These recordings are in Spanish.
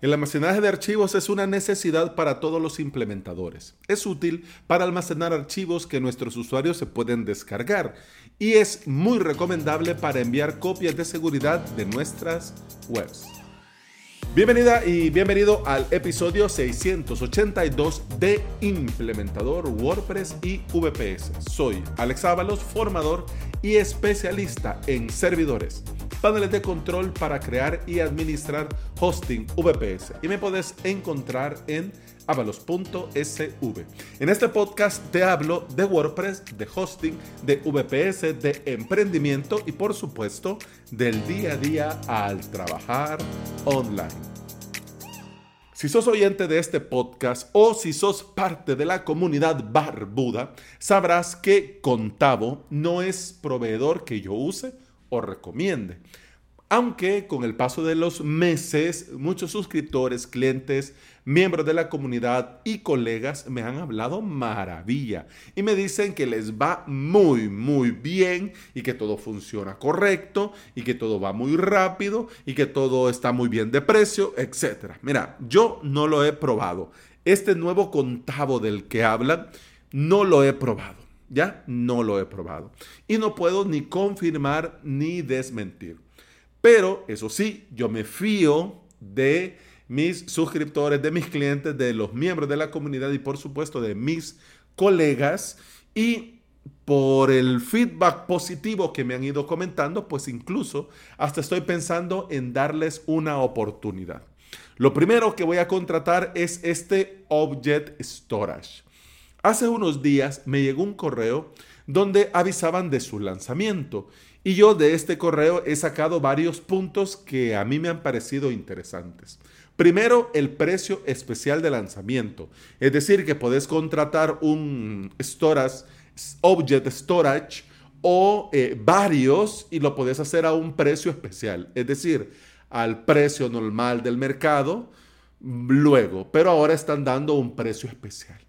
El almacenaje de archivos es una necesidad para todos los implementadores. Es útil para almacenar archivos que nuestros usuarios se pueden descargar y es muy recomendable para enviar copias de seguridad de nuestras webs. Bienvenida y bienvenido al episodio 682 de Implementador WordPress y VPS. Soy Alex Ábalos, formador y especialista en servidores paneles de control para crear y administrar hosting VPS. Y me puedes encontrar en avalos.sv. En este podcast te hablo de WordPress, de hosting, de VPS, de emprendimiento y por supuesto del día a día al trabajar online. Si sos oyente de este podcast o si sos parte de la comunidad barbuda, sabrás que Contavo no es proveedor que yo use o recomiende. Aunque con el paso de los meses, muchos suscriptores, clientes, miembros de la comunidad y colegas me han hablado maravilla y me dicen que les va muy, muy bien y que todo funciona correcto y que todo va muy rápido y que todo está muy bien de precio, etc. Mira, yo no lo he probado. Este nuevo contavo del que hablan, no lo he probado. ¿Ya? No lo he probado. Y no puedo ni confirmar ni desmentir. Pero, eso sí, yo me fío de mis suscriptores, de mis clientes, de los miembros de la comunidad y por supuesto de mis colegas. Y por el feedback positivo que me han ido comentando, pues incluso hasta estoy pensando en darles una oportunidad. Lo primero que voy a contratar es este Object Storage. Hace unos días me llegó un correo donde avisaban de su lanzamiento y yo de este correo he sacado varios puntos que a mí me han parecido interesantes. Primero, el precio especial de lanzamiento, es decir, que podés contratar un storage, object storage o eh, varios y lo podés hacer a un precio especial, es decir, al precio normal del mercado luego, pero ahora están dando un precio especial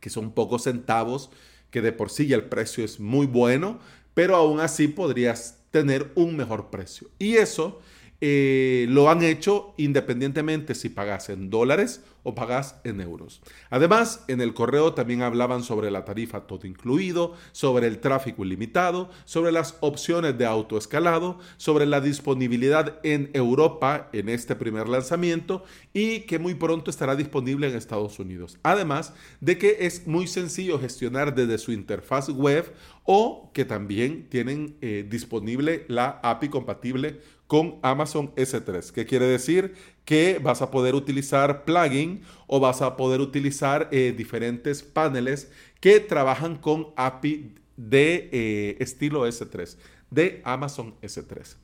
que son pocos centavos, que de por sí ya el precio es muy bueno, pero aún así podrías tener un mejor precio. Y eso eh, lo han hecho independientemente si pagas en dólares o pagas en euros. Además, en el correo también hablaban sobre la tarifa todo incluido, sobre el tráfico ilimitado, sobre las opciones de autoescalado, sobre la disponibilidad en Europa en este primer lanzamiento y que muy pronto estará disponible en Estados Unidos. Además de que es muy sencillo gestionar desde su interfaz web o que también tienen eh, disponible la API compatible con Amazon S3. ¿Qué quiere decir? Que vas a poder utilizar plugin o vas a poder utilizar eh, diferentes paneles que trabajan con API de eh, estilo S3, de Amazon S3.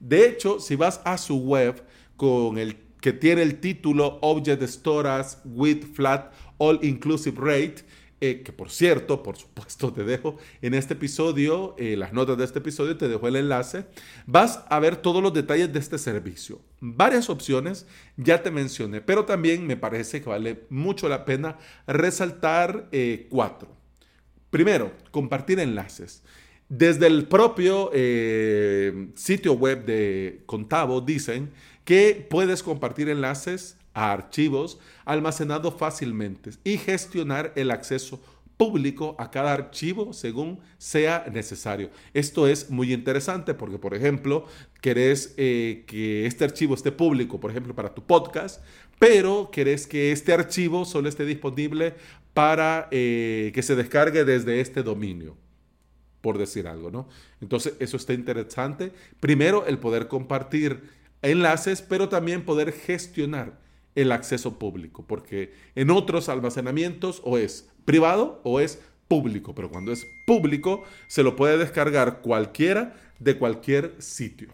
De hecho, si vas a su web con el que tiene el título Object Storage with Flat All Inclusive Rate, eh, que por cierto, por supuesto, te dejo en este episodio, eh, las notas de este episodio, te dejo el enlace, vas a ver todos los detalles de este servicio. Varias opciones, ya te mencioné, pero también me parece que vale mucho la pena resaltar eh, cuatro. Primero, compartir enlaces. Desde el propio sitio web de Contavo dicen que puedes compartir enlaces a archivos almacenados fácilmente y gestionar el acceso público a cada archivo según sea necesario. Esto es muy interesante porque, por ejemplo, querés eh, que este archivo esté público, por ejemplo, para tu podcast, pero querés que este archivo solo esté disponible para eh, que se descargue desde este dominio por decir algo, ¿no? Entonces, eso está interesante. Primero, el poder compartir enlaces, pero también poder gestionar el acceso público, porque en otros almacenamientos o es privado o es público, pero cuando es público se lo puede descargar cualquiera de cualquier sitio.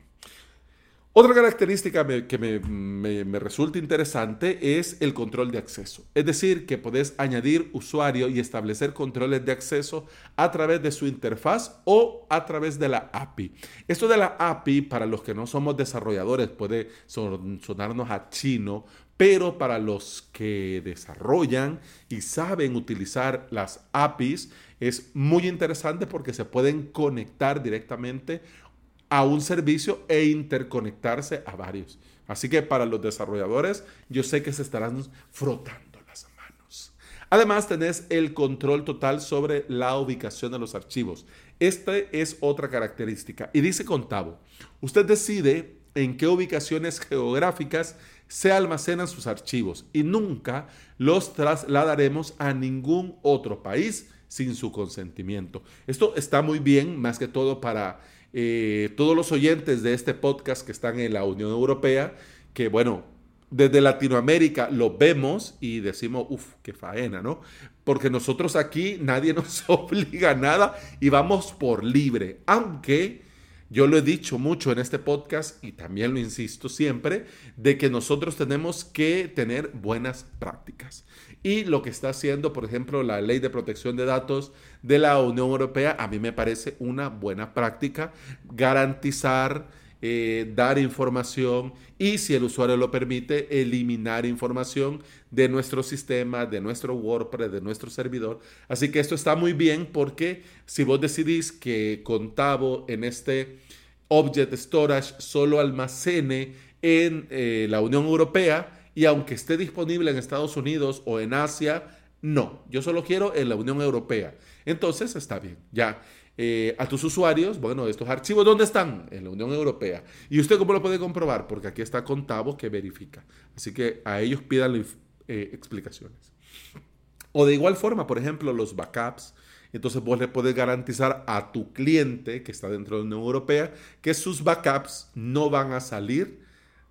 Otra característica que me, resulta interesante es el control de acceso. Es decir, que podés añadir usuario y establecer controles de acceso a través de su interfaz o a través de la API. Esto de la API, para los que no somos desarrolladores, puede sonarnos a chino, pero para los que desarrollan y saben utilizar las APIs, es muy interesante porque se pueden conectar directamente a un servicio e interconectarse a varios. Así que para los desarrolladores, yo sé que se estarán frotando las manos. Además, tenés el control total sobre la ubicación de los archivos. Esta es otra característica. Y dice Contavo, usted decide en qué ubicaciones geográficas se almacenan sus archivos y nunca los trasladaremos a ningún otro país sin su consentimiento. Esto está muy bien, más que todo para eh, todos los oyentes de este podcast que están en la Unión Europea, que bueno, desde Latinoamérica lo vemos y decimos, uff, qué faena, ¿no? Porque nosotros aquí nadie nos obliga a nada y vamos por libre, aunque yo lo he dicho mucho en este podcast y también lo insisto siempre, de que nosotros tenemos que tener buenas prácticas. Y lo que está haciendo, por ejemplo, la ley de protección de datos de la Unión Europea, a mí me parece una buena práctica garantizar eh, dar información y, si el usuario lo permite, eliminar información de nuestro sistema, de nuestro WordPress, de nuestro servidor. Así que esto está muy bien porque si vos decidís que Contavo en este Object Storage solo almacene en eh, la Unión Europea y aunque esté disponible en Estados Unidos o en Asia, no, yo solo quiero en la Unión Europea. Entonces está bien, ya. Eh, a tus usuarios, bueno, estos archivos, ¿dónde están? En la Unión Europea. ¿Y usted cómo lo puede comprobar? Porque aquí está Contavo que verifica. Así que a ellos pídanle eh, explicaciones. O de igual forma, por ejemplo, los backups. Entonces vos le puedes garantizar a tu cliente que está dentro de la Unión Europea que sus backups no van a salir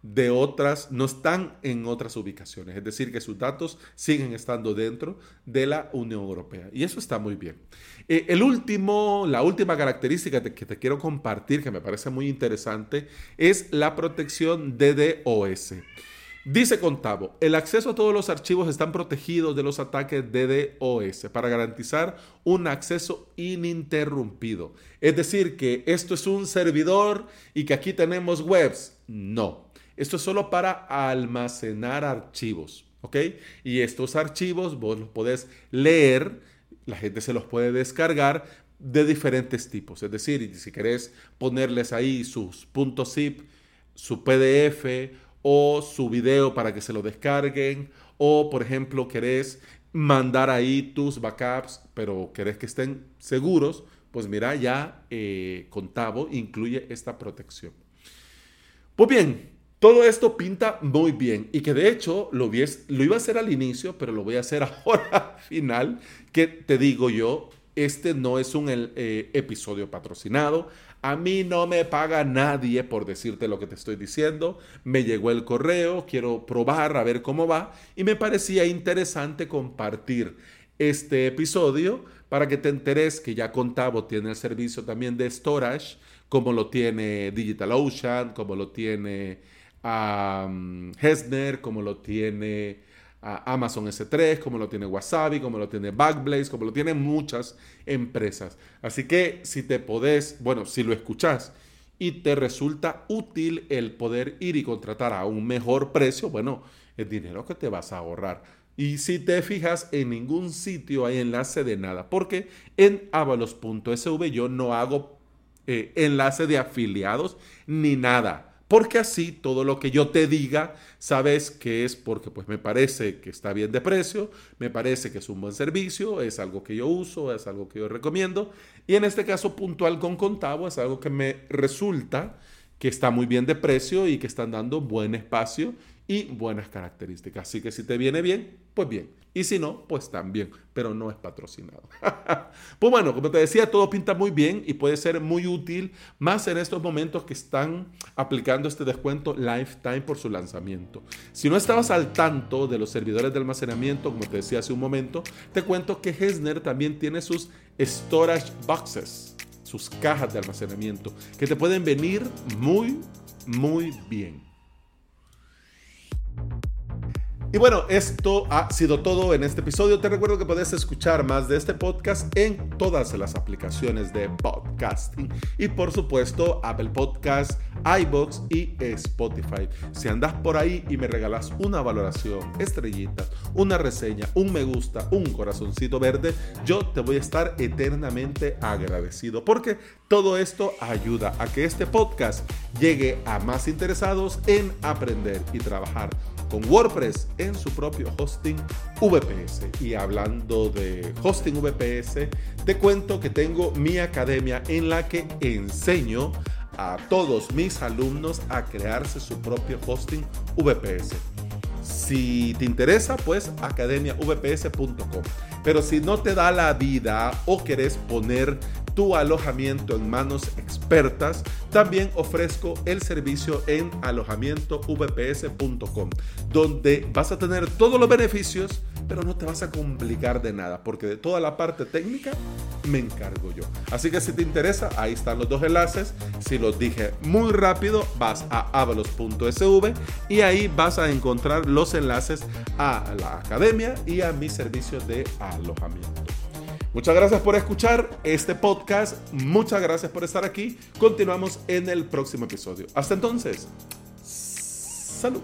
de otras, no están en otras ubicaciones. Es decir, que sus datos siguen estando dentro de la Unión Europea. Y eso está muy bien. Eh, el último, la última característica que te quiero compartir, que me parece muy interesante, es la protección DDoS. Dice Contavo, el acceso a todos los archivos están protegidos de los ataques DDoS para garantizar un acceso ininterrumpido. Es decir, que esto es un servidor y que aquí tenemos webs. No, esto es solo para almacenar archivos, ¿ok? Y estos archivos vos los podés leer, la gente se los puede descargar de diferentes tipos. Es decir, si querés ponerles ahí sus .zip, su PDF o su video para que se lo descarguen, o por ejemplo querés mandar ahí tus backups, pero querés que estén seguros, pues mira, ya eh, Contavo incluye esta protección. Pues bien, todo esto pinta muy bien y que de hecho lo, lo iba a hacer al inicio, pero lo voy a hacer ahora al final, que te digo yo, este no es un eh, episodio patrocinado. A mí no me paga nadie por decirte lo que te estoy diciendo. Me llegó el correo, quiero probar a ver cómo va y me parecía interesante compartir este episodio para que te enteres que ya Contavo tiene el servicio también de storage, como lo tiene DigitalOcean, como lo tiene a um, Hesner, como lo tiene a Amazon S3, como lo tiene Wasabi, como lo tiene Backblaze, como lo tienen muchas empresas. Así que si te podés, bueno, si lo escuchás y te resulta útil el poder ir y contratar a un mejor precio, bueno, es dinero que te vas a ahorrar. Y si te fijas, en ningún sitio hay enlace de nada, porque en avalos.sv yo no hago eh, enlace de afiliados ni nada porque así todo lo que yo te diga, sabes que es porque pues me parece que está bien de precio, me parece que es un buen servicio, es algo que yo uso, es algo que yo recomiendo. Y en este caso puntual con Contavo es algo que me resulta que está muy bien de precio y que están dando buen espacio y buenas características. Así que si te viene bien, pues bien. Y si no, pues también, pero no es patrocinado. pues bueno, como te decía, todo pinta muy bien y puede ser muy útil, más en estos momentos que están aplicando este descuento Lifetime por su lanzamiento. Si no estabas al tanto de los servidores de almacenamiento, como te decía hace un momento, te cuento que Hesner también tiene sus storage boxes, sus cajas de almacenamiento, que te pueden venir muy, muy bien. Y bueno, esto ha sido todo en este episodio. Te recuerdo que puedes escuchar más de este podcast en todas las aplicaciones de podcasting. Y por supuesto, Apple Podcast, iBox y Spotify. Si andas por ahí y me regalas una valoración, estrellitas, una reseña, un me gusta, un corazoncito verde, yo te voy a estar eternamente agradecido porque todo esto ayuda a que este podcast llegue a más interesados en aprender y trabajar con WordPress en su propio hosting VPS. Y hablando de hosting VPS, te cuento que tengo mi academia en la que enseño a todos mis alumnos a crearse su propio hosting VPS. Si te interesa, pues academiavps.com. Pero si no te da la vida o querés poner tu alojamiento en manos expertas, también ofrezco el servicio en alojamientovps.com, donde vas a tener todos los beneficios, pero no te vas a complicar de nada, porque de toda la parte técnica me encargo yo. Así que si te interesa, ahí están los dos enlaces. Si los dije muy rápido, vas a avalos.sv y ahí vas a encontrar los enlaces a la academia y a mis servicios de alojamiento. Muchas gracias por escuchar este podcast. Muchas gracias por estar aquí. Continuamos en el próximo episodio. Hasta entonces. Salud.